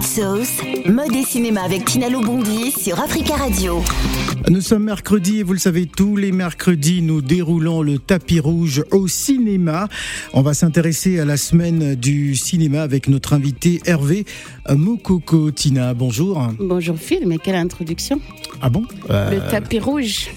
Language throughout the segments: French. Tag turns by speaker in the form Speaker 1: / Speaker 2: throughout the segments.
Speaker 1: Hot Sauce, mode et cinéma avec Tinalo Bondi sur Africa Radio.
Speaker 2: Nous sommes mercredi et vous le savez, tous les mercredis, nous déroulons le tapis rouge au cinéma. On va s'intéresser à la semaine du cinéma avec notre invité Hervé Moukoko. Tina, bonjour.
Speaker 3: Bonjour Phil, mais quelle introduction
Speaker 2: Ah bon?
Speaker 3: Le tapis rouge.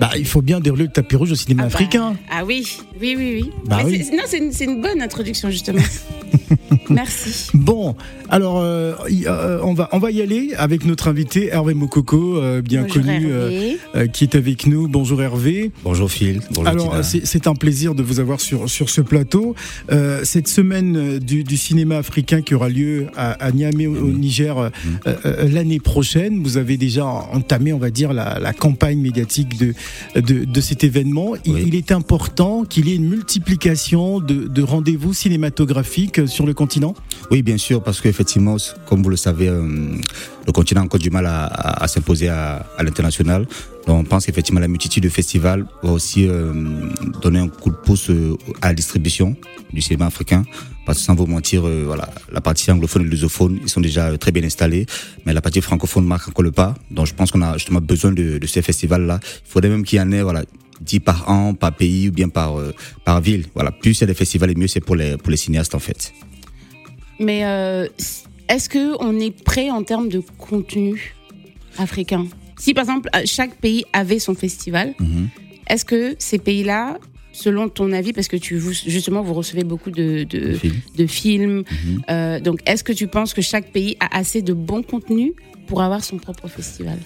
Speaker 2: Bah, il faut bien dérouler le tapis rouge au cinéma
Speaker 3: Ah bah,
Speaker 2: africain.
Speaker 3: Ah oui, oui, oui, oui.
Speaker 2: Bah oui.
Speaker 3: Non, c'est une, bonne introduction justement. Merci.
Speaker 2: Bon, alors euh, y- euh, on va on va y aller avec notre invité Hervé Moukoko, euh, bien
Speaker 3: Bonjour,
Speaker 2: connu, euh,
Speaker 3: Hervé.
Speaker 2: euh, qui est avec nous. Bonjour Hervé.
Speaker 4: Bonjour Phil, bonjour
Speaker 2: Alors, c'est un plaisir de vous avoir sur, sur ce plateau. Euh, cette semaine du, du cinéma africain qui aura lieu à, à Niamey, au, au Niger, euh, euh, l'année prochaine, vous avez déjà entamé, on va dire, la, la campagne médiatique de, de, de cet événement. Il,
Speaker 4: Oui.
Speaker 2: il est important qu'il une multiplication de, de rendez-vous cinématographiques sur le continent.
Speaker 4: Oui, bien sûr, parce qu'effectivement, comme vous le savez, euh, le continent a encore du mal à, s'imposer à, l'international. Donc, on pense qu'effectivement, la multitude de festivals va aussi euh, donner un coup de pouce euh, à la distribution du cinéma africain. Parce que sans vous mentir, la partie anglophone et lusophone, ils sont déjà très bien installés, mais la partie francophone marque encore le pas. Donc, je pense qu'on a justement besoin de, de ces festivals-là. Il faudrait même qu'il y en ait, voilà, 10 par an, par pays ou bien par, euh, par ville. Voilà, plus il y a des festivals et mieux c'est pour les, pour les cinéastes en fait.
Speaker 3: Mais euh, est-ce que on est prêt en termes de contenu africain? Si par exemple euh, chaque pays avait son festival,
Speaker 4: Mhm.
Speaker 3: est-ce que ces pays-là, selon ton avis, parce que tu vous, justement vous recevez beaucoup de, de,
Speaker 4: Le film.
Speaker 3: de films,
Speaker 4: Mhm.
Speaker 3: euh, donc est-ce que tu penses que chaque pays a assez de bon contenu pour avoir son propre festival?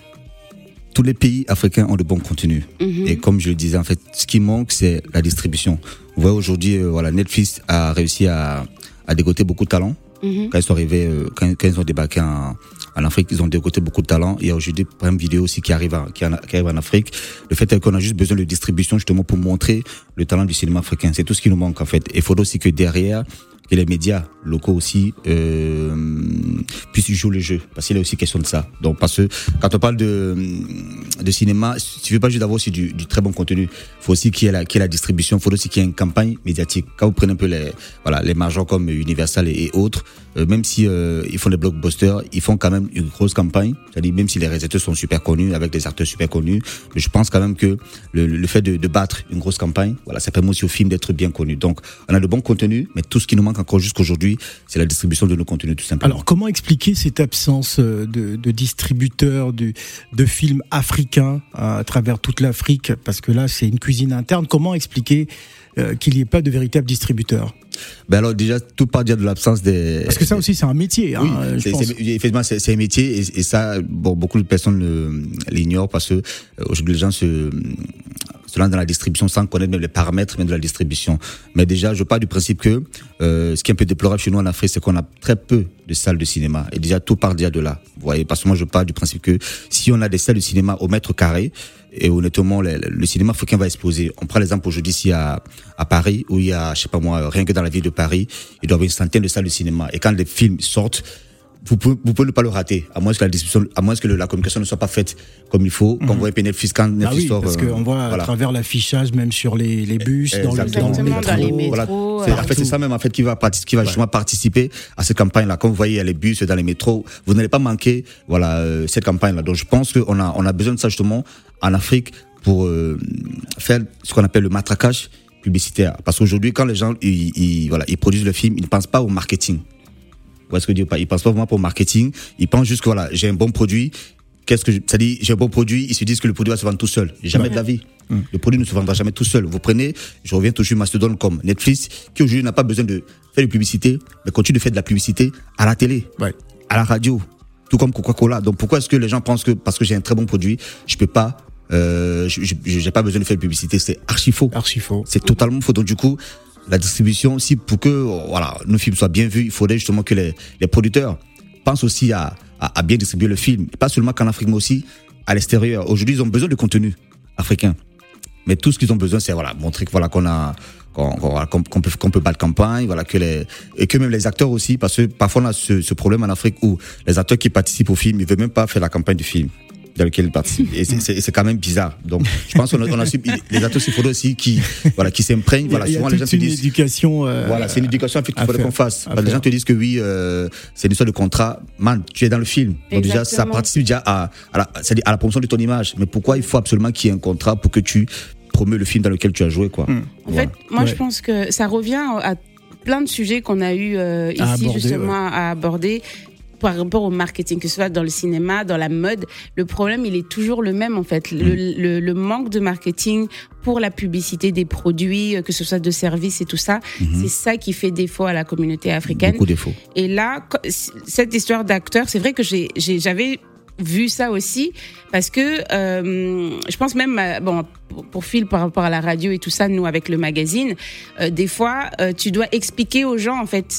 Speaker 4: Tous les pays africains ont de bons contenus.
Speaker 3: Mhm.
Speaker 4: Et comme je le disais, en fait, ce qui manque, c'est la distribution. Vous voyez, aujourd'hui, euh, voilà, Netflix a réussi à, à dégoter beaucoup de talents.
Speaker 3: Mhm.
Speaker 4: Quand ils sont arrivés, euh, quand, quand ils ont débarqué en, en Afrique, ils ont dégoté beaucoup de talents. Il y a aujourd'hui Prime Vidéo aussi qui arrive, qui, en- qui arrive en Afrique. Le fait est qu'on a juste besoin de distribution justement pour montrer le talent du cinéma africain. C'est tout ce qui nous manque en fait. Et il faudrait aussi que derrière, les médias locaux aussi euh, puissent jouer le jeu. Parce qu'il est aussi question de ça. Donc parce que quand on parle de, de cinéma, tu veux pas juste avoir aussi du, très bon contenu. Faut aussi qu'il y ait la, qu'il y la distribution. Faut aussi qu'il y ait une campagne médiatique. Quand vous prenez un peu les, voilà, les majors comme Universal et, autres, euh, même si euh, ils font des blockbusters, ils font quand même une grosse campagne. C'est-à-dire même si les réalisateurs sont super connus, avec des acteurs super connus, je pense quand même que le, fait de, de battre une grosse campagne, voilà, ça permet aussi au film d'être bien connu. Donc, on a de bons contenus, mais tout ce qui nous manque encore jusqu'aujourd'hui, c'est la distribution de nos contenus, tout simplement.
Speaker 2: Alors, comment expliquer cette absence euh, de, de distributeurs de, de films africains euh, à travers toute l'Afrique? Parce que là, c'est une cuisine interne. Comment expliquer euh, qu'il n'y ait pas de véritables distributeurs?
Speaker 4: Ben alors déjà, tout part déjà de l'absence des.
Speaker 2: Parce que ça aussi, c'est un métier.
Speaker 4: Oui,
Speaker 2: hein, je pense.
Speaker 4: c'est- effectivement, c'est un métier et, et ça, bon, beaucoup de personnes l'ignorent parce que euh, aujourd'hui les gens se, dans la distribution sans connaître même les paramètres de la distribution. Mais déjà, je pars du principe que euh, ce qui est un peu déplorable chez nous en Afrique, c'est qu'on a très peu de salles de cinéma. Et déjà, tout part déjà de là. Vous voyez, parce que moi, je pars du principe que si on a des salles de cinéma au mètre carré, et honnêtement, le, le cinéma africain va exploser. On prend l'exemple aujourd'hui ici à, Paris, où il y a, je sais pas moi, rien que dans la ville de Paris, il doit y avoir une centaine de salles de cinéma. Et quand les films sortent, vous pouvez, vous pouvez ne pas le rater, à moins que la distribution, à moins que la communication ne soit pas faite comme il faut. Quand vous voyez Netflix, quand
Speaker 2: Ah oui, parce
Speaker 4: euh,
Speaker 2: qu'on voit à travers l'affichage, même sur les, les bus, dans le, dans
Speaker 3: les métros.
Speaker 4: Voilà.
Speaker 3: euh,
Speaker 4: C'est- en fait, c'est ça même en fait qui va, qui va justement participer à cette campagne-là. Quand vous voyez il y a les bus dans les métros, vous n'allez pas manquer voilà euh, cette campagne-là. Donc je pense qu'on a on a besoin de ça justement en Afrique pour euh, faire ce qu'on appelle le matraquage publicitaire. Parce qu'aujourd'hui, quand les gens ils, ils- voilà ils produisent le film, ils ne pensent pas au marketing. Vous voyez ce que Ils pensent pas vraiment pour marketing. Ils pensent juste que voilà, j'ai un bon produit. Qu'est-ce que je- ça dit J'ai un bon produit. Ils se disent que le produit va se vendre tout seul. Jamais de la vie. Le produit ne se vendra jamais tout seul. Vous prenez, je reviens toujours Mastodon comme Netflix, qui aujourd'hui n'a pas besoin de faire de publicité, mais continue de faire de la publicité à la télé,
Speaker 2: Ouais.
Speaker 4: à la radio, tout comme Coca-Cola. Donc pourquoi est-ce que les gens pensent que parce que j'ai un très bon produit, je peux pas, euh, j'ai pas besoin de faire de publicité? C'est archi faux.
Speaker 2: Archi faux.
Speaker 4: C'est totalement faux. Donc du coup, la distribution, si pour que voilà nos films soient bien vus, il faudrait justement que les, les producteurs pensent aussi à, bien distribuer le film, pas seulement qu'en Afrique, mais aussi à l'extérieur. Aujourd'hui, ils ont besoin de contenu africain, mais tout ce qu'ils ont besoin, c'est voilà montrer voilà qu'on a qu'on peut qu'on peut battre campagne, voilà que et que même les acteurs aussi, parce que parfois on a ce, ce problème en Afrique où les acteurs qui participent au film, ils veulent même pas faire la campagne du film. Dans lequel il participe. Et c'est- c'est c'est quand même bizarre. Donc, je pense qu'on a, on a su- les acteurs, il faudrait aussi qui, voilà, qui s'imprègnent. Voilà,
Speaker 2: il y a
Speaker 4: souvent les gens te
Speaker 2: une
Speaker 4: disent.
Speaker 2: éducation. euh,
Speaker 4: Voilà, c'est une éducation en fait, qu'il faudrait qu'on fasse. Parce que les gens te disent que oui, euh, c'est une histoire de contrat. Man, tu es dans le film. Donc déjà, ça participe déjà à, à, la, c'est-à-dire à la promotion de ton image. Mais pourquoi il faut absolument qu'il y ait un contrat pour que tu promeux le film dans lequel tu as joué, quoi?
Speaker 3: En
Speaker 4: Voilà.
Speaker 3: fait, moi,
Speaker 2: Ouais.
Speaker 3: je pense que ça revient à plein de sujets qu'on a eu euh, ici
Speaker 2: À aborder,
Speaker 3: justement à aborder par rapport au marketing, que ce soit dans le cinéma, dans la mode, le problème il est toujours le même en fait.
Speaker 2: Mm.
Speaker 3: Le, le- le manque de marketing pour la publicité des produits, euh, que ce soit de services et tout ça, c'est ça qui fait défaut à la communauté africaine.
Speaker 4: Mm-hmm. Beaucoup de défauts.
Speaker 3: Et là, cette histoire d'acteur, c'est vrai que j'avais vu ça aussi parce que euh, je pense même bon pour, Phil par rapport à la radio et tout ça nous avec le magazine euh, des fois euh, tu dois expliquer aux gens en fait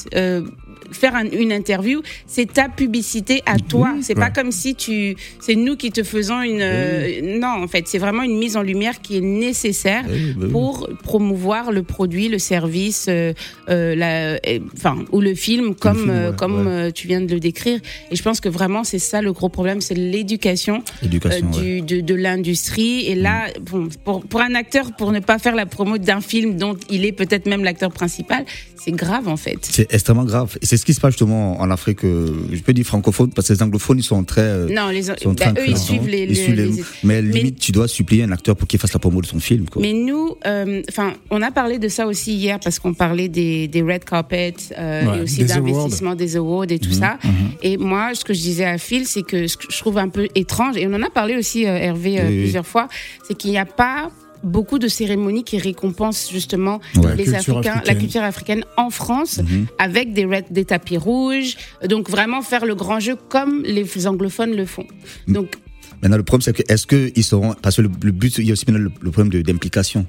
Speaker 3: faire un- une interview c'est ta publicité à toi c'est pas comme si tu c'est nous qui te faisons une euh, non en fait c'est vraiment une mise en lumière qui est nécessaire
Speaker 4: oui.
Speaker 3: pour promouvoir le produit, le service, euh, euh, la, enfin ou le film comme
Speaker 2: film, ouais,
Speaker 3: comme
Speaker 2: ouais.
Speaker 3: tu viens de le décrire. Et je pense que vraiment c'est ça le gros problème, c'est l'éducation du de, de l'industrie. Et là, bon, pour pour un acteur, pour ne pas faire la promo d'un film dont il est peut-être même l'acteur principal, c'est grave en fait.
Speaker 4: C'est extrêmement grave. Et c'est ce qui se passe justement en Afrique, euh, je peux dire francophone, parce que les anglophones, ils sont très.
Speaker 3: Non, les
Speaker 4: ils sont
Speaker 3: bah,
Speaker 4: très
Speaker 3: eux ils suivent les,
Speaker 4: Ils
Speaker 3: les-
Speaker 4: suivent les-
Speaker 3: les-
Speaker 4: Mais
Speaker 3: mais-
Speaker 4: limite, tu dois supplier un acteur pour qu'il fasse la promo de son film. Quoi.
Speaker 3: Mais nous, euh, enfin, on a parlé de ça aussi hier parce qu'on parlait des, des red carpets euh,
Speaker 2: Ouais,
Speaker 3: et aussi
Speaker 2: des
Speaker 3: d'investissement des awards et tout ça. Et moi, ce que je disais à Phil, c'est que ce que je trouve un peu étrange, et on en a parlé aussi, euh, Hervé, euh,
Speaker 4: Oui, oui.
Speaker 3: plusieurs fois, c'est qu'il n'y a pas beaucoup de cérémonies qui récompensent justement
Speaker 4: Ouais.
Speaker 3: les
Speaker 2: La culture
Speaker 3: Africains, la
Speaker 2: africaine.
Speaker 3: culture africaine en France,
Speaker 4: Mhm.
Speaker 3: avec des, red, des tapis rouges. Donc vraiment faire le grand jeu comme les anglophones le font. Donc
Speaker 4: Maintenant, le problème, c'est que est-ce qu'ils seront. Parce que le, le but, il y a aussi maintenant le, le problème de- d'implication.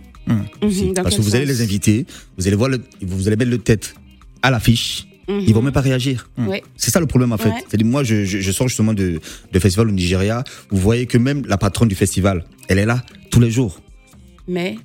Speaker 4: aussi.
Speaker 3: mhm,
Speaker 4: Parce que vous allez les inviter, vous allez voir, le, vous allez mettre le tête à l'affiche, ils vont même pas réagir.
Speaker 3: Ouais.
Speaker 4: C'est ça le problème en fait.
Speaker 3: Ouais.
Speaker 4: C'est-à-dire moi je, je, je sors justement de, de festival au Nigeria. Vous voyez que même la patronne du festival, elle est là tous les jours.
Speaker 3: Mais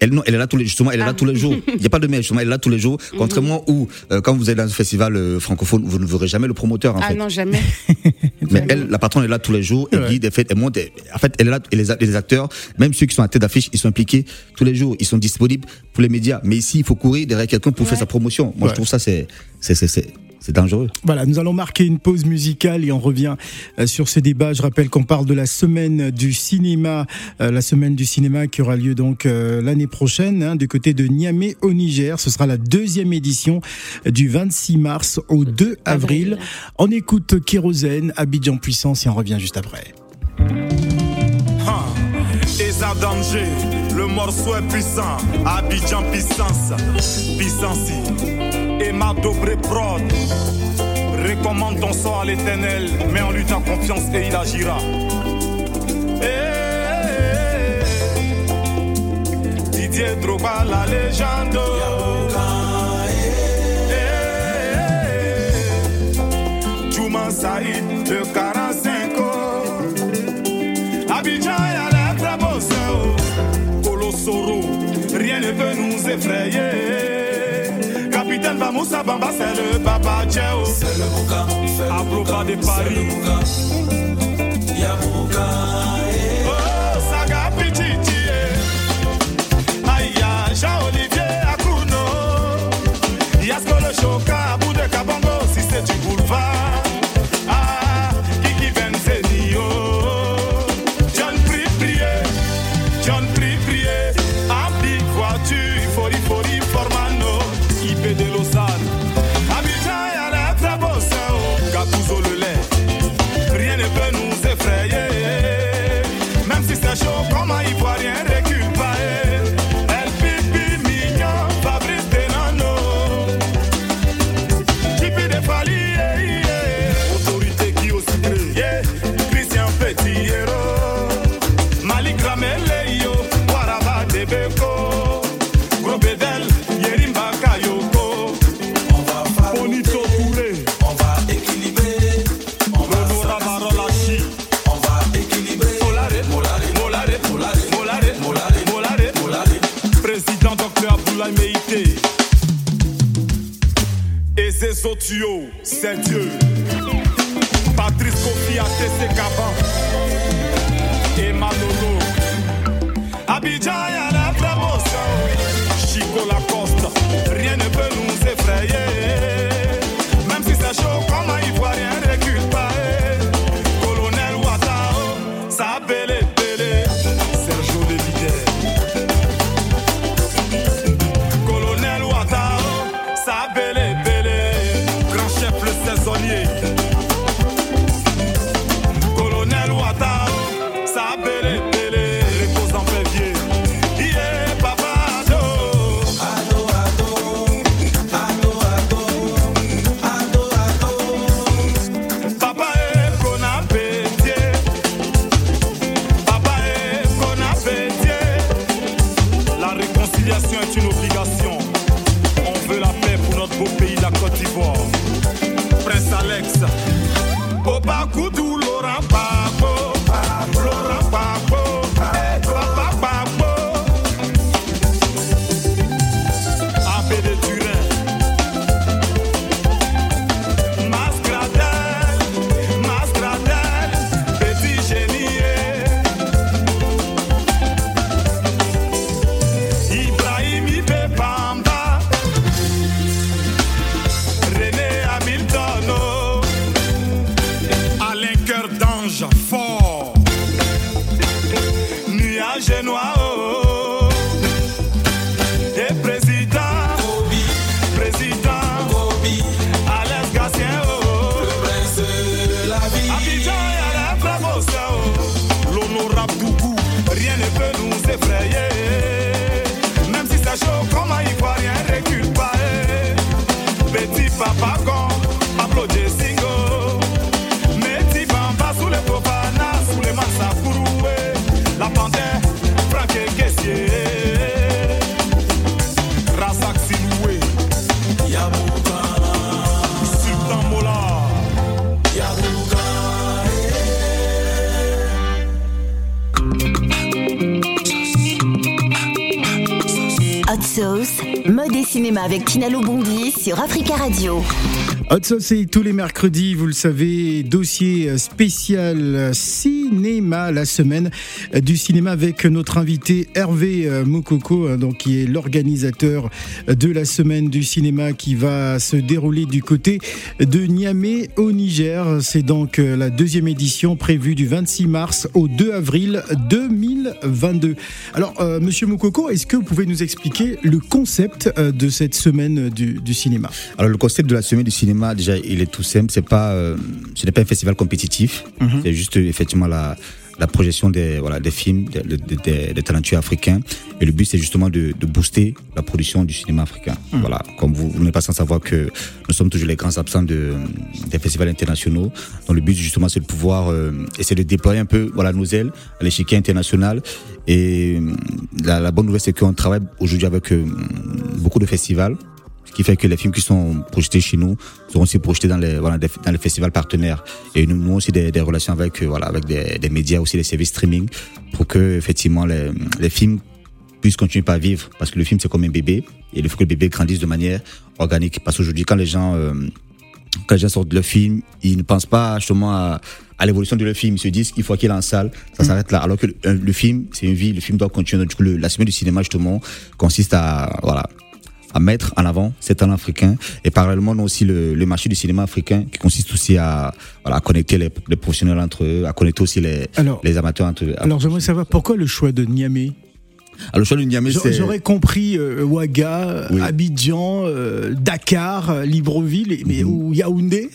Speaker 4: Elle, non, elle est là tous les, justement, elle est là
Speaker 3: Ah.
Speaker 4: tous les jours. Il n'y a pas de mais, justement, elle est là tous les jours. Contrairement où, euh, quand vous êtes dans un festival euh, francophone, vous ne verrez jamais le promoteur, en
Speaker 3: ah
Speaker 4: fait.
Speaker 3: non jamais.
Speaker 4: Mais elle, la patronne est là tous les jours. Elle
Speaker 2: Ouais.
Speaker 4: dit des faits, elle monte. elle- En fait, elle est là. Et les, les acteurs, même ceux qui sont à tête d'affiche, ils sont impliqués tous les jours. Ils sont disponibles pour les médias. Mais ici, il faut courir derrière quelqu'un pour faire sa promotion. Moi,
Speaker 2: Ouais.
Speaker 4: je trouve ça, c'est, c'est, c'est, c'est, c'est dangereux.
Speaker 2: Voilà, nous allons marquer une pause musicale et on revient euh, sur ce débat. Je rappelle qu'on parle de la semaine du cinéma, euh, la semaine du cinéma qui aura lieu donc euh, l'année prochaine hein, du côté de Niamey au Niger. Ce sera la deuxième édition du 26 mars au 2 avril. On écoute Kérosène, Abidjan Puissance et on revient juste après.
Speaker 5: Danger, le morceau est puissant. Abidjan puissance, puissance. Et ma dobré prod. Recommande ton sort à l'éternel, mets en lui ta confiance et il agira. Eh, Didier Drogba, la légende. Eh, Juma Saïd, le 45 Capitaine Bamoussa Bamba, c'est le Baba Tchèo. C'est le Bouka. Abroba de Paris. Oh, Saga Pichichi. Aïe, Jean-Olivier Akuno. Yasko le Choka, c'est Dieu. Patrice Kofi à TC Caban. et Manolo. Abidjan, beau pays, la Côte d'Ivoire. Prince Alex. Opa Koudou, L'honorable Dougou, rien ne peut nous effrayer.
Speaker 1: Cinéma avec Tinalo Bondi sur Africa Radio.
Speaker 2: Hot Sauce, c'est tous les mercredis, vous le savez, dossier spécial cinéma, la semaine du cinéma avec notre invité Hervé euh, Moukoko, hein, donc, qui est l'organisateur de la semaine du cinéma qui va se dérouler du côté de Niamey au Niger. C'est donc euh, la deuxième édition prévue du 26 mars au 2 avril 2022. Alors, euh, monsieur Moukoko, est-ce que vous pouvez nous expliquer le concept euh, de cette semaine du cinéma?
Speaker 4: Alors le concept de la semaine du cinéma, déjà, il est tout simple. C'est pas, euh, ce n'est pas un festival compétitif. C'est juste effectivement la, la projection des, voilà, des films, des, des, des- des talentueux africains. Et le but, c'est justement de, de booster la production du cinéma africain. Voilà, comme vous, vous n'êtes pas sans savoir que nous sommes toujours les grands absents de, des festivals internationaux. Donc le but, justement, c'est de pouvoir euh, essayer de déployer un peu, voilà, nos ailes à l'échiquier international. Et euh, la, la bonne nouvelle, c'est qu'on travaille aujourd'hui avec euh, beaucoup de festivals. Ce qui fait que les films qui sont projetés chez nous seront aussi projetés dans les, voilà, des- dans les festivals partenaires. Et nous, nous aussi des, des relations avec, euh, voilà, avec des, des médias, aussi des services streaming, pour que, effectivement, les, les films puissent continuer à vivre. Parce que le film, c'est comme un bébé. Et il faut que le bébé grandisse de manière organique. Parce qu'aujourd'hui, quand les gens, euh, quand les gens sortent le film, ils ne pensent pas justement à, à l'évolution de leur film. Ils se disent qu'il faut qu'il est en salle, ça s'arrête là. Alors que le, le film, c'est une vie, le film doit continuer. Du coup, le- la semaine du cinéma, justement, consiste à, voilà, à mettre en avant ces talents africains et parallèlement nous aussi le, le marché du cinéma africain qui consiste aussi à, voilà, à connecter les, les professionnels entre eux, à connecter aussi les,
Speaker 2: Alors-
Speaker 4: les amateurs entre eux.
Speaker 2: Alors j'aimerais savoir pourquoi le choix de Niamey?
Speaker 4: Le choix Niamey, c'est...
Speaker 2: J'aurais compris euh, Ouaga,
Speaker 4: Oui.
Speaker 2: Abidjan, euh, Dakar, euh, Libreville, mais, ou Yaoundé.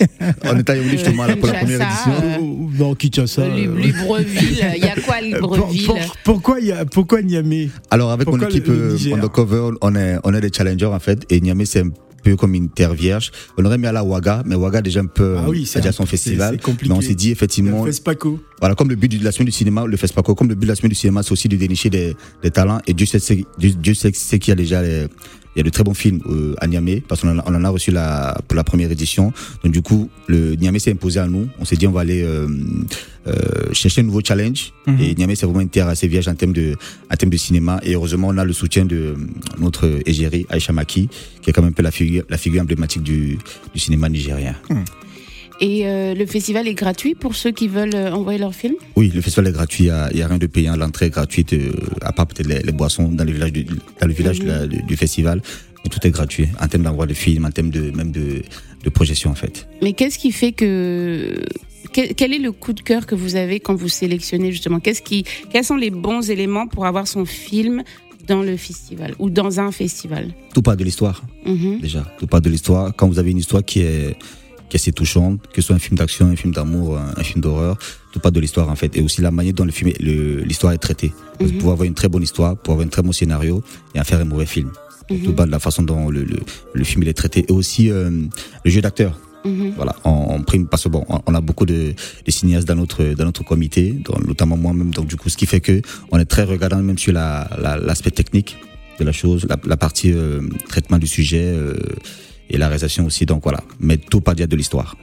Speaker 4: On est allé justement là pour la première édition.
Speaker 2: Ou- non, Kinshasa.
Speaker 3: Lib-
Speaker 2: euh,
Speaker 3: Libreville, il y a quoi à
Speaker 2: euh, pour-
Speaker 3: Libreville
Speaker 2: pour- pourquoi, il y a, pourquoi Niamey?
Speaker 4: Alors avec
Speaker 2: Pourquoi
Speaker 4: mon équipe
Speaker 2: le- le
Speaker 4: euh,
Speaker 2: Niger?
Speaker 4: Undercover, on est, on est des challengers en fait et Niamey c'est un peu comme une terre vierge. On aurait mis à la Ouaga, mais Ouaga déjà un peu
Speaker 2: Ah oui, c'est
Speaker 4: déjà
Speaker 2: un-
Speaker 4: son festival.
Speaker 2: compliqué.
Speaker 4: mais on s'est dit effectivement,
Speaker 2: Fespaco.
Speaker 4: voilà comme le but de la semaine du cinéma, le FESPACO, comme le but de la semaine du cinéma, c'est aussi de dénicher des, des talents et Dieu sait, Dieu sait, sait qu'il y a déjà les- il y a de très bons films euh, à Niamey parce qu'on en, a- on en a reçu la, pour la première édition. Donc du coup, le Niamey s'est imposé à nous. On s'est dit on va aller euh, euh, chercher un nouveau challenge.
Speaker 2: Mhm.
Speaker 4: Et Niamey c'est vraiment une terre assez vierge en termes de en termes de cinéma. Et heureusement on a le soutien de notre égérie Aïcha Maki, qui est quand même un peu la figure la figure emblématique du, du cinéma nigérien.
Speaker 3: Et euh, le festival est gratuit pour ceux qui veulent euh, envoyer leur film
Speaker 4: Oui, le festival est gratuit, il n'y a, rien de payant, l'entrée est gratuite, euh, à part peut-être les, les boissons dans le village, du, dans le village de la- du, du festival. Mais tout est gratuit, en termes d'envoi de films, en termes de, même de, de projection en fait.
Speaker 3: Mais qu'est-ce qui fait que quel, quel est le coup de cœur que vous avez quand vous sélectionnez justement? Qu'est-ce qui quels sont les bons éléments pour avoir son film dans le festival ou dans un festival?
Speaker 4: Tout part de l'histoire.
Speaker 3: Mhm.
Speaker 4: déjà. Tout part de l'histoire. Quand vous avez une histoire qui est, qui est assez touchante, que ce soit un film d'action, un film d'amour, un, un film d'horreur, tout part de l'histoire en fait. Et aussi la manière dont le film, l'histoire est traitée. Vous pouvez avoir une très bonne histoire, pour avoir un très bon scénario et en faire un mauvais film. Donc, Tout part de la façon dont le, le, le film il est traité et aussi euh, le jeu d'acteur.
Speaker 3: Mhm.
Speaker 4: Voilà, on, on prime parce que bon, on, on a beaucoup de, de cinéastes dans notre dans notre comité, dont- notamment moi-même. Donc du coup, ce qui fait que on est très regardant même sur la la- l'aspect technique de la chose, la, la partie euh, traitement du sujet euh, et la réalisation aussi. Donc voilà, mais tout part déjà de l'histoire.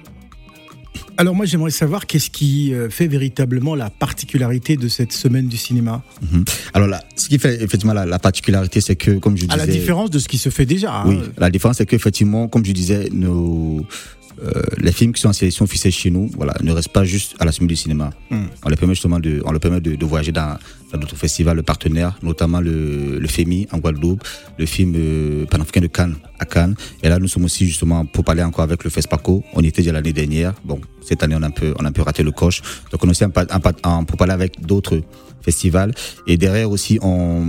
Speaker 2: Alors moi j'aimerais savoir qu'est-ce qui euh, fait véritablement la particularité de cette semaine du cinéma,
Speaker 4: Mhm. Alors là, ce qui fait effectivement la, la particularité, c'est que comme je
Speaker 2: à
Speaker 4: disais,
Speaker 2: la différence de ce qui se fait déjà. hein.
Speaker 4: Oui, la différence c'est qu'effectivement, comme je disais, nos, euh, les films qui sont en sélection officielle chez nous, voilà, ne restent pas juste à la semaine du cinéma.
Speaker 2: Hmm.
Speaker 4: On les permet justement de, on leur permet de, de voyager dans, d'autres festivals partenaires, notamment le, le FEMI en Guadeloupe, le film euh, panafricain de Cannes à Cannes. Et là, nous sommes aussi justement pour parler encore avec le FESPACO. On y était déjà l'année dernière. Bon, cette année, on a un peu, on a un raté le coche. Donc, on est aussi en, pa- en- pour parler avec d'autres festivals. Et derrière aussi, on,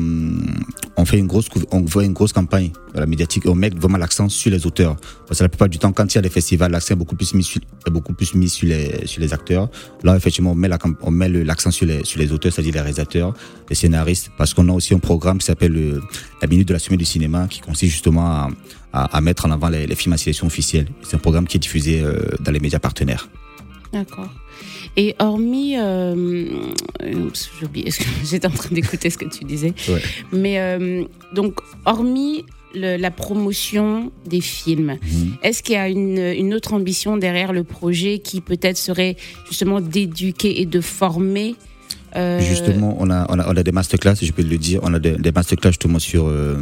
Speaker 4: on fait une grosse, on voit une grosse campagne médiatique. On met vraiment l'accent sur les auteurs. Parce que la plupart du temps, quand il y a des festivals, l'accent est beaucoup plus mis sur, beaucoup plus mis sur les, sur les acteurs. Là, effectivement, on met l'accent sur les, sur les auteurs, c'est-à-dire les réalisateurs, les scénaristes, parce qu'on a aussi un programme qui s'appelle le- la minute de la semaine du cinéma, qui consiste justement à, à, à mettre en avant les, les films à sélection officielle. C'est un programme qui est diffusé euh, dans les médias partenaires.
Speaker 3: D'accord. Et hormis, euh, euh, j'ai oublié, j'étais en train d'écouter ce que tu disais.
Speaker 4: Ouais.
Speaker 3: Mais euh, donc, hormis le- la promotion des films,
Speaker 4: Mhm.
Speaker 3: est-ce qu'il y a une, une autre ambition derrière le projet qui peut-être serait justement d'éduquer et de former euh,
Speaker 4: Justement, on a, on a, on a des masterclass, je peux le dire, on a des, des masterclass justement sur euh,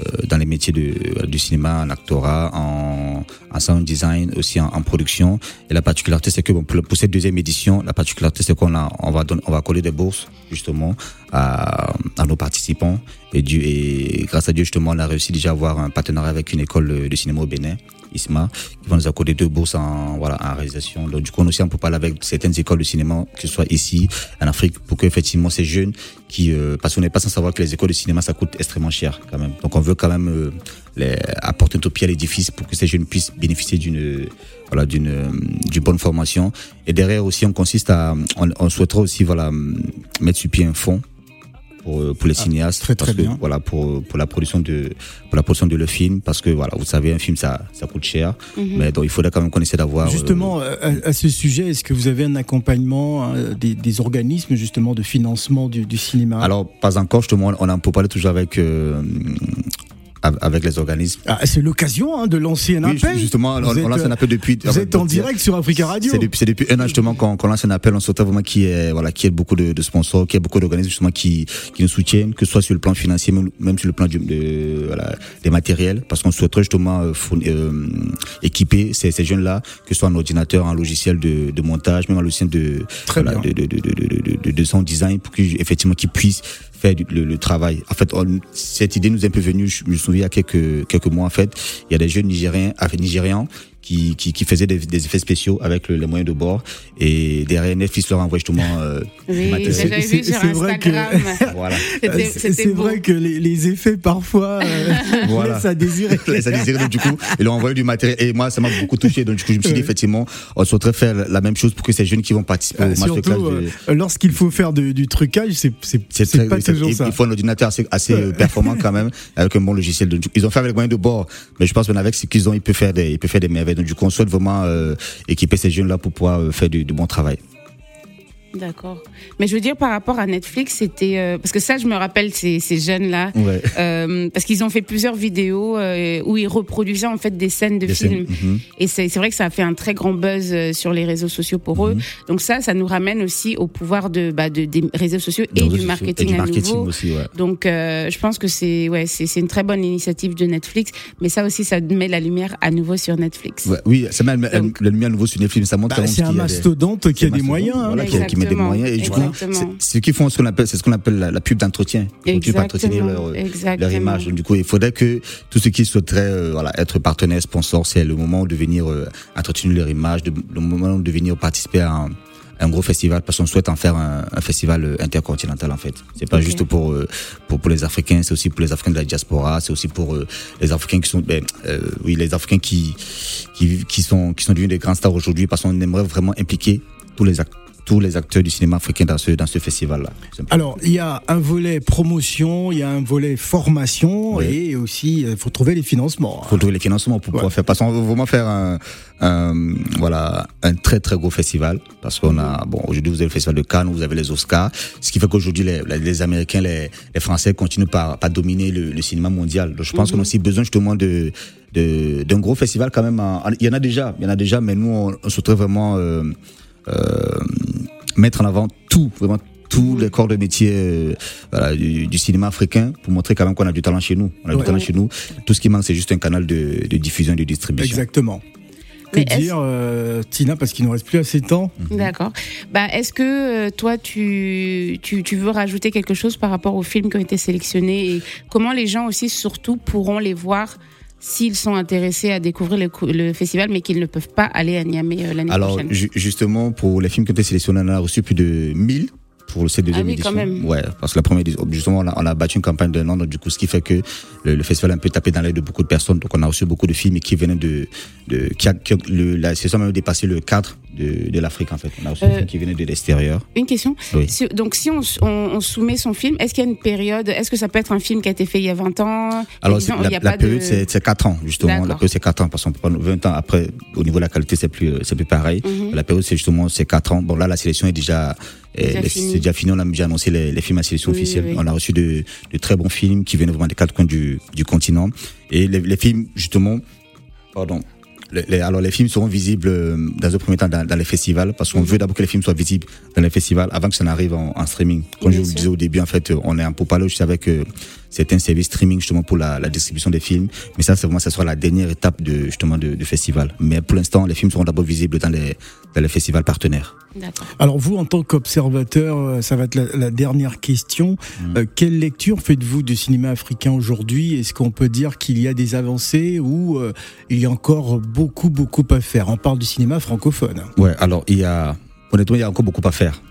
Speaker 4: euh, dans les métiers de, du cinéma, en actorat, en, en sound design, aussi en, production. Et la particularité, c'est que bon, pour, pour cette deuxième édition, la particularité, c'est qu'on a, on va donner, on va coller des bourses justement à, nos participants. Et, du, et grâce à Dieu, justement, on a réussi déjà à avoir un partenariat avec une école de cinéma au Bénin. ISMA, qui va nous accorder deux bourses en, voilà, en réalisation. Donc, du coup, on aussi, on peut parler avec certaines écoles de cinéma, que ce soit ici, en Afrique, pour qu'effectivement, ces jeunes qui, euh, parce qu'on n'est pas sans savoir que les écoles de cinéma, ça coûte extrêmement cher, quand même. Donc, on veut quand même, euh, les, apporter un pied à l'édifice pour que ces jeunes puissent bénéficier d'une, voilà, d'une, euh, d'une bonne formation. Et derrière aussi, on consiste à, on, on souhaiterait aussi, voilà, mettre sur pied un fonds pour, euh, pour les cinéastes
Speaker 2: très, très
Speaker 4: parce que,
Speaker 2: bien.
Speaker 4: voilà pour pour la production de pour la production de le film parce que voilà vous savez un film ça ça coûte cher
Speaker 3: Mhm.
Speaker 4: mais donc il faudrait quand même qu'on essaie d'avoir
Speaker 2: Justement, euh, à, à ce sujet, est-ce que vous avez un accompagnement euh, des, des organismes justement de financement du, du cinéma?
Speaker 4: Alors pas encore justement on en peut parler toujours avec euh, av- avec les organismes
Speaker 2: Ah, c'est l'occasion hein, de lancer un
Speaker 4: oui,
Speaker 2: appel.
Speaker 4: justement on, on lance un appel depuis
Speaker 2: Vous êtes en direct sur Africa Radio.
Speaker 4: C'est depuis, depuis un an justement qu'on lance un appel. On souhaite vraiment qu'il y ait, voilà, qu'il y ait beaucoup de, de sponsors, qu'il y ait beaucoup d'organismes justement qui, qui nous soutiennent, que ce soit sur le plan financier, même, même sur le plan du, de, voilà, des matériels, parce qu'on souhaiterait justement euh, euh, équiper ces, ces jeunes-là, que ce soit en ordinateur, en logiciel de, de montage, même en logiciel de,
Speaker 2: Très
Speaker 4: voilà,
Speaker 2: bien.
Speaker 4: de, de, de, de, de, de, de, de son design, pour qu'ils effectivement qu'ils puissent faire le, travail. En fait, on- cette idée nous est un peu venue, je me souviens, il y a quelques, quelques mois, en fait, il y a des jeunes Nigériens, avec Nigérians, qui, qui, qui faisaient des, des effets spéciaux avec le- les moyens de bord. Et derrière, Netflix leur envoie justement euh,
Speaker 3: Oui,
Speaker 4: du matériel.
Speaker 3: j'avais
Speaker 2: C'est- vrai que-.
Speaker 4: Voilà.
Speaker 2: C'est vrai que les, les effets parfois euh,
Speaker 4: Voilà.
Speaker 2: laissent à désirer.
Speaker 4: ça désirait donc du coup ils leur ont envoyé du matériel et moi ça m'a beaucoup touché donc du coup je me suis dit effectivement on souhaiterait faire la même chose pour que ces jeunes qui vont participer
Speaker 2: Euh,
Speaker 4: au masterclass
Speaker 2: surtout
Speaker 4: de-
Speaker 2: euh, lorsqu'il faut faire de- du trucage, c'est c'est- c'est
Speaker 4: très-
Speaker 2: pas
Speaker 4: c'est-
Speaker 2: toujours
Speaker 4: il,
Speaker 2: ça.
Speaker 4: il faut un ordinateur assez, assez euh, performant quand même, avec un bon logiciel. Donc, ils ont fait avec les moyens de bord, mais je pense qu'avec ce qu'ils ont, ils peuvent faire des, ils peuvent faire des merveilles. Donc, du coup, on souhaite vraiment euh, équiper ces jeunes-là pour pouvoir euh, faire du, du bon travail.
Speaker 3: D'accord. Mais je veux dire, par rapport à Netflix, c'était. euh, parce que ça, je me rappelle ces, ces jeunes-là.
Speaker 4: Ouais.
Speaker 3: Euh, parce qu'ils ont fait plusieurs vidéos euh, où ils reproduisaient en fait des scènes de
Speaker 4: Des scènes,
Speaker 3: films.
Speaker 4: mhm.
Speaker 3: Et c'est c'est vrai que ça a fait un très grand buzz sur les réseaux sociaux pour eux.
Speaker 4: Mhm.
Speaker 3: Donc ça, ça nous ramène aussi au pouvoir de, bah, de des réseaux sociaux et
Speaker 4: réseaux
Speaker 3: du
Speaker 4: sociaux. Et du
Speaker 3: à
Speaker 4: marketing
Speaker 3: nouveau.
Speaker 4: aussi, ouais.
Speaker 3: Donc, euh, je pense que c'est ouais, c'est c'est une très bonne initiative de Netflix, mais ça aussi, ça met la lumière à nouveau sur Netflix.
Speaker 4: Ouais, oui, ça met la
Speaker 3: Donc-
Speaker 4: la lumière à nouveau sur Netflix. Ça montre
Speaker 2: Bah, c'est un
Speaker 4: qu'il y a des-
Speaker 2: mastodonte qui a des moyens. hein.
Speaker 4: Voilà, qui, des moyens. Et du coup,
Speaker 3: Exactement.
Speaker 4: c'est- ceux qui font ce qu'on appelle, c'est ce qu'on appelle la, la pub d'entretien. Ils continuent à entretenir
Speaker 3: Exactement.
Speaker 4: leur, leur image. Du coup, il faudrait que tous ceux qui souhaiteraient euh, voilà, être partenaires, sponsors, c'est le moment de venir euh, entretenir leur image, de, le moment de venir participer à un, un gros festival parce qu'on souhaite en faire un, un festival euh, intercontinental en fait. C'est pas juste pour, pour pour les Africains, c'est aussi pour les Africains de la diaspora, c'est aussi pour euh, les Africains qui sont ben, euh, oui les Africains qui qui qui sont qui sont devenus des grands stars aujourd'hui parce qu'on aimerait vraiment impliquer tous les ac- tous les acteurs du cinéma africain dans ce dans ce festival là.
Speaker 2: Alors, il y a un volet promotion, il y a un volet formation
Speaker 4: Oui.
Speaker 2: et aussi, il faut trouver les financements.
Speaker 4: faut trouver les financements pour pouvoir faire parce qu'on veut vraiment faire un, un- voilà un très très gros festival parce qu'on a bon aujourd'hui vous avez le festival de Cannes vous avez les Oscars ce qui fait qu'aujourd'hui les, les, Américains les, les Français continuent par par dominer le, le cinéma mondial donc je pense qu'on a aussi besoin justement de de- d'un gros festival quand même il y en a déjà il y en a déjà mais nous on, on souhaiterait vraiment euh, euh, mettre en avant tout vraiment tous les corps de métier euh, voilà, du, du cinéma africain pour montrer quand même qu'on a du talent chez nous. On a
Speaker 2: Ouais.
Speaker 4: du talent chez nous. Tout ce qui manque, c'est juste un canal de, de diffusion et de distribution.
Speaker 2: Exactement. Que
Speaker 3: Mais
Speaker 2: dire, euh, Tina, parce qu'il nous reste plus assez de temps.
Speaker 3: D'accord. Bah, est-ce que euh, toi, tu, tu, tu veux rajouter quelque chose par rapport aux films qui ont été sélectionnés et comment les gens aussi, surtout, pourront les voir s'ils sont intéressés à découvrir le, festival, mais qu'ils ne peuvent pas aller à Niamey euh, l'année
Speaker 4: Alors,
Speaker 3: prochaine
Speaker 4: ju- justement, pour les films qui ont été sélectionnés, on a reçu plus de 1000 pour cette deuxième
Speaker 3: Ah oui,
Speaker 4: édition.
Speaker 3: quand même.
Speaker 4: Ouais, parce que la première édition, justement, on a, on a battu une campagne d'un an, donc du coup, ce qui fait que le, le festival a un peu tapé dans l'œil de beaucoup de personnes. Donc, on a reçu beaucoup de films qui venaient de, de qui a, qui a- le, la session a même dépassé le cadre de, de l'Afrique, en fait. On a des
Speaker 3: Euh,
Speaker 4: films qui venaient de l'extérieur.
Speaker 3: Une question.
Speaker 4: Oui.
Speaker 3: Donc, si on, on, on soumet son film, est-ce qu'il y a une période Est-ce que ça peut être un film qui a été fait il y a 20 ans?
Speaker 4: Alors,
Speaker 3: Disons,
Speaker 4: la, période,
Speaker 3: de-
Speaker 4: c'est c'est 4 ans, justement. La période, c'est 4 ans, parce qu'on peut prendre 20 ans après, au niveau de la qualité, c'est plus, c'est plus pareil.
Speaker 3: Mhm.
Speaker 4: La période, c'est justement, c'est 4 ans. Bon, là, la sélection est déjà, euh, c'est déjà fini. On a déjà annoncé les, les films à sélection
Speaker 3: Oui,
Speaker 4: officielle.
Speaker 3: oui.
Speaker 4: On a reçu de, de très bons films qui viennent vraiment des quatre coins du, du continent. Et les, les films, justement, pardon. Les- alors les films seront visibles euh, dans un premier temps dans, dans les festivals parce qu'on
Speaker 3: Mhm.
Speaker 4: veut d'abord que les films soient visibles dans les festivals avant que ça n'arrive en, en streaming. Comme je vous le disais au début, en fait, on est un peu parlé aussi avec euh, certains services streaming justement pour la, la distribution des films. Mais ça, c'est vraiment, ça sera la dernière étape de justement de, de festival. Mais pour l'instant, les films seront d'abord visibles dans les dans les festivals partenaires.
Speaker 3: D'accord.
Speaker 2: Alors vous, en tant qu'observateur, euh, ça va être la, la dernière question.
Speaker 4: Mm.
Speaker 2: Euh, quelle lecture faites-vous du cinéma africain aujourd'hui? Est-ce qu'on peut dire qu'il y a des avancées ou euh, il y a encore beaucoup, beaucoup à faire? On parle du cinéma francophone.
Speaker 4: Ouais, alors il y a honnêtement il y a encore beaucoup à faire.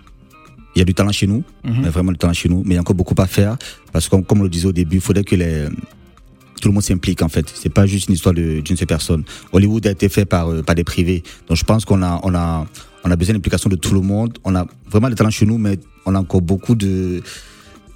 Speaker 4: Il y a du talent chez nous,
Speaker 2: Mhm.
Speaker 4: vraiment du talent chez nous, mais il y a encore beaucoup à faire parce que comme, on le disait au début, il faudrait que les tout le monde s'implique en fait. C'est pas juste une histoire de- d'une seule personne. Hollywood a été fait par euh, par des privés, donc je pense qu'on a on a on a besoin d'implication de tout le monde. On a vraiment du talent chez nous, mais on a encore beaucoup de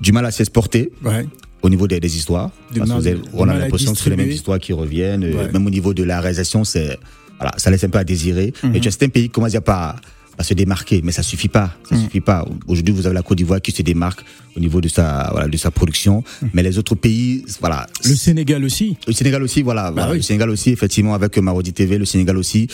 Speaker 4: du mal à s'exporter
Speaker 2: Ouais.
Speaker 4: au niveau des, des histoires. Parce que avez- on a l'impression que c'est les mêmes histoires qui reviennent. euh. Même au niveau de la réalisation, c'est voilà, ça laisse un peu à désirer.
Speaker 2: Mhm.
Speaker 4: Et tu as certains pays qui commencent à pas à se démarquer, mais ça suffit pas. Ça
Speaker 2: Mhm.
Speaker 4: suffit pas. Aujourd'hui, vous avez la Côte d'Ivoire qui se démarque au niveau de sa voilà, de sa production, mais les autres pays, voilà.
Speaker 2: Le Sénégal aussi.
Speaker 4: Le Sénégal aussi, voilà. voilà.
Speaker 2: oui.
Speaker 4: Le Sénégal aussi, effectivement, avec Marodi TV, le Sénégal aussi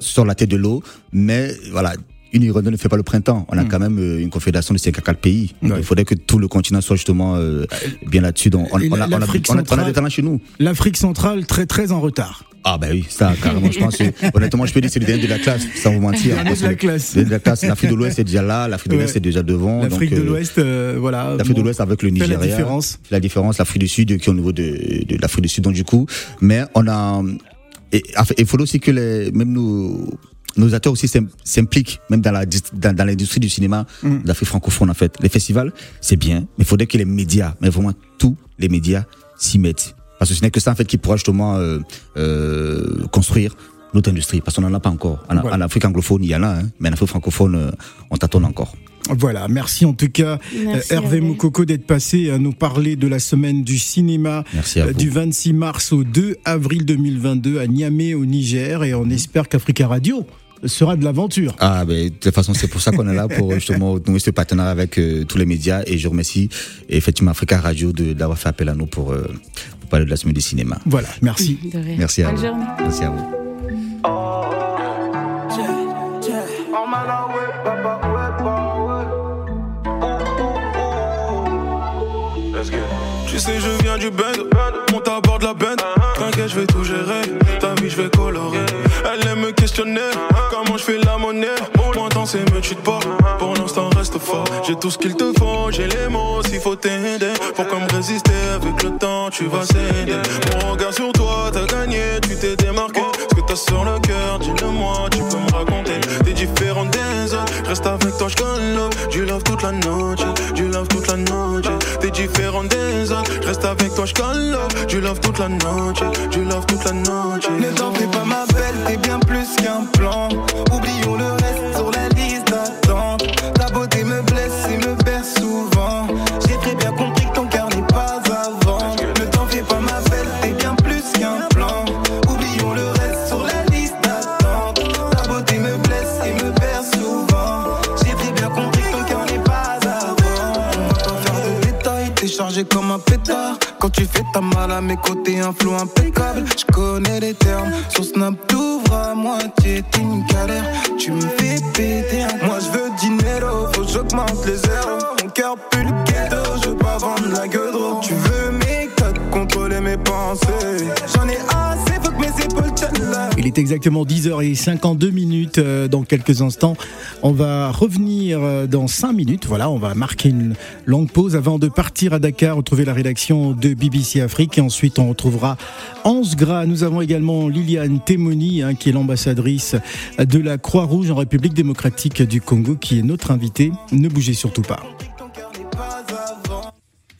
Speaker 4: sort la tête de l'eau. Mais voilà, une Irlande ne fait pas le printemps. On a quand même euh, une confédération de 54 pays. Il faudrait que tout le continent soit justement euh, bien là-dessus. Donc, on, on a, on, a, on, des talents chez nous.
Speaker 2: L'Afrique centrale, très, très en retard.
Speaker 4: Ah ben oui, ça carrément, je pense. que- honnêtement, je peux dire que c'est le dernier de la classe, sans vous mentir.
Speaker 2: Dernier
Speaker 4: Parce
Speaker 2: de la classe.
Speaker 4: le dernier de la classe, l'Afrique de l'Ouest est déjà là, l'Afrique de
Speaker 2: Ouais.
Speaker 4: l'Est est déjà devant.
Speaker 2: L'Afrique de
Speaker 4: euh,
Speaker 2: l'Ouest, euh, voilà.
Speaker 4: L'Afrique de l'Ouest avec le Nigeria.
Speaker 2: la différence.
Speaker 4: La différence, l'Afrique du Sud qui est au niveau de, de l'Afrique du Sud. Donc du coup, mais on a, et, il faut aussi que les, même nos, nos acteurs aussi s'im- s'impliquent, même dans la, dis- dans, dans l'industrie du cinéma
Speaker 2: Mm.
Speaker 4: d'Afrique francophone en fait. Les festivals, c'est bien, mais il faudrait que les médias, mais vraiment tous les médias s'y mettent. Parce que ce n'est que ça en fait qui pourra justement euh, euh, construire notre industrie, parce qu'on n'en a pas encore. En,
Speaker 2: Voilà.
Speaker 4: en Afrique anglophone, il y en a, hein, mais en Afrique francophone, euh, on tâtonne encore.
Speaker 2: Voilà, merci en tout cas
Speaker 3: Merci,
Speaker 2: euh, Hervé. Moukoko d'être passé à nous parler de la semaine du cinéma
Speaker 4: Merci à
Speaker 2: euh,
Speaker 4: vous.
Speaker 2: du 26 mars au 2 avril 2022 à Niamey au Niger et on espère qu'Africa Radio sera de l'aventure.
Speaker 4: Ah, ben, de toute façon, c'est pour ça qu'on est là, pour justement nouer ce partenariat avec euh, tous les médias. Et je remercie effectivement Africa Radio de- d'avoir fait appel à nous pour, euh, pour parler de la semaine du cinéma.
Speaker 2: Voilà, merci.
Speaker 3: De rien.
Speaker 4: Merci à
Speaker 3: Bonne
Speaker 4: vous.
Speaker 3: journée.
Speaker 4: Merci à vous.
Speaker 6: Tu sais, je viens du bend, monte à bord de la bend. T'inquiète, je vais tout gérer. Ta vie, je vais colorer. Elle aime me questionner, je fais la monnaie. Moi, tant c'est me tue pas. Pour l'instant, reste fort. J'ai tout ce qu'il te faut, j'ai les mots s'il faut t'aider. Pourquoi me résister avec le temps, tu vas céder. Mon regard sur toi, t'as gagné, tu t'es démarqué. Sur le cœur, dis-le-moi, tu peux me raconter. T'es différent des autres, reste avec toi, je love. Du love toute la noche, du love toute la noche. T'es différent des autres, reste avec toi, je love. Du love toute la noche, du love toute la noche.
Speaker 7: Ne t'en fais pas ma belle, t'es bien plus qu'un plan. Oublions le reste sur la liste d'attente. Ta beauté me blesse et me berce souvent. J'ai très bien compris chargé comme un pétard. Quand tu fais ta mal à mes côtés, un flow impeccable. Je connais les termes. Sur Snap, t'ouvres à moitié, t'es une galère. Tu me fais péter Moi, je veux dinero, faut que j'augmente les zéros. Mon cœur pue le ghetto, je veux pas vendre la gueule. Tu veux mes codes, contrôler mes pensées. J'en ai assez,
Speaker 2: Il est exactement 10h52 minutes euh, dans quelques instants. On va revenir euh, dans 5 minutes. Voilà, on va marquer une longue pause avant de partir à Dakar, retrouver la rédaction de BBC Afrique et ensuite on retrouvera Hans Gras. Nous avons également Liliane Temoni, hein, qui est l'ambassadrice de la Croix-Rouge en République démocratique du Congo, qui est notre invitée. Ne bougez surtout pas.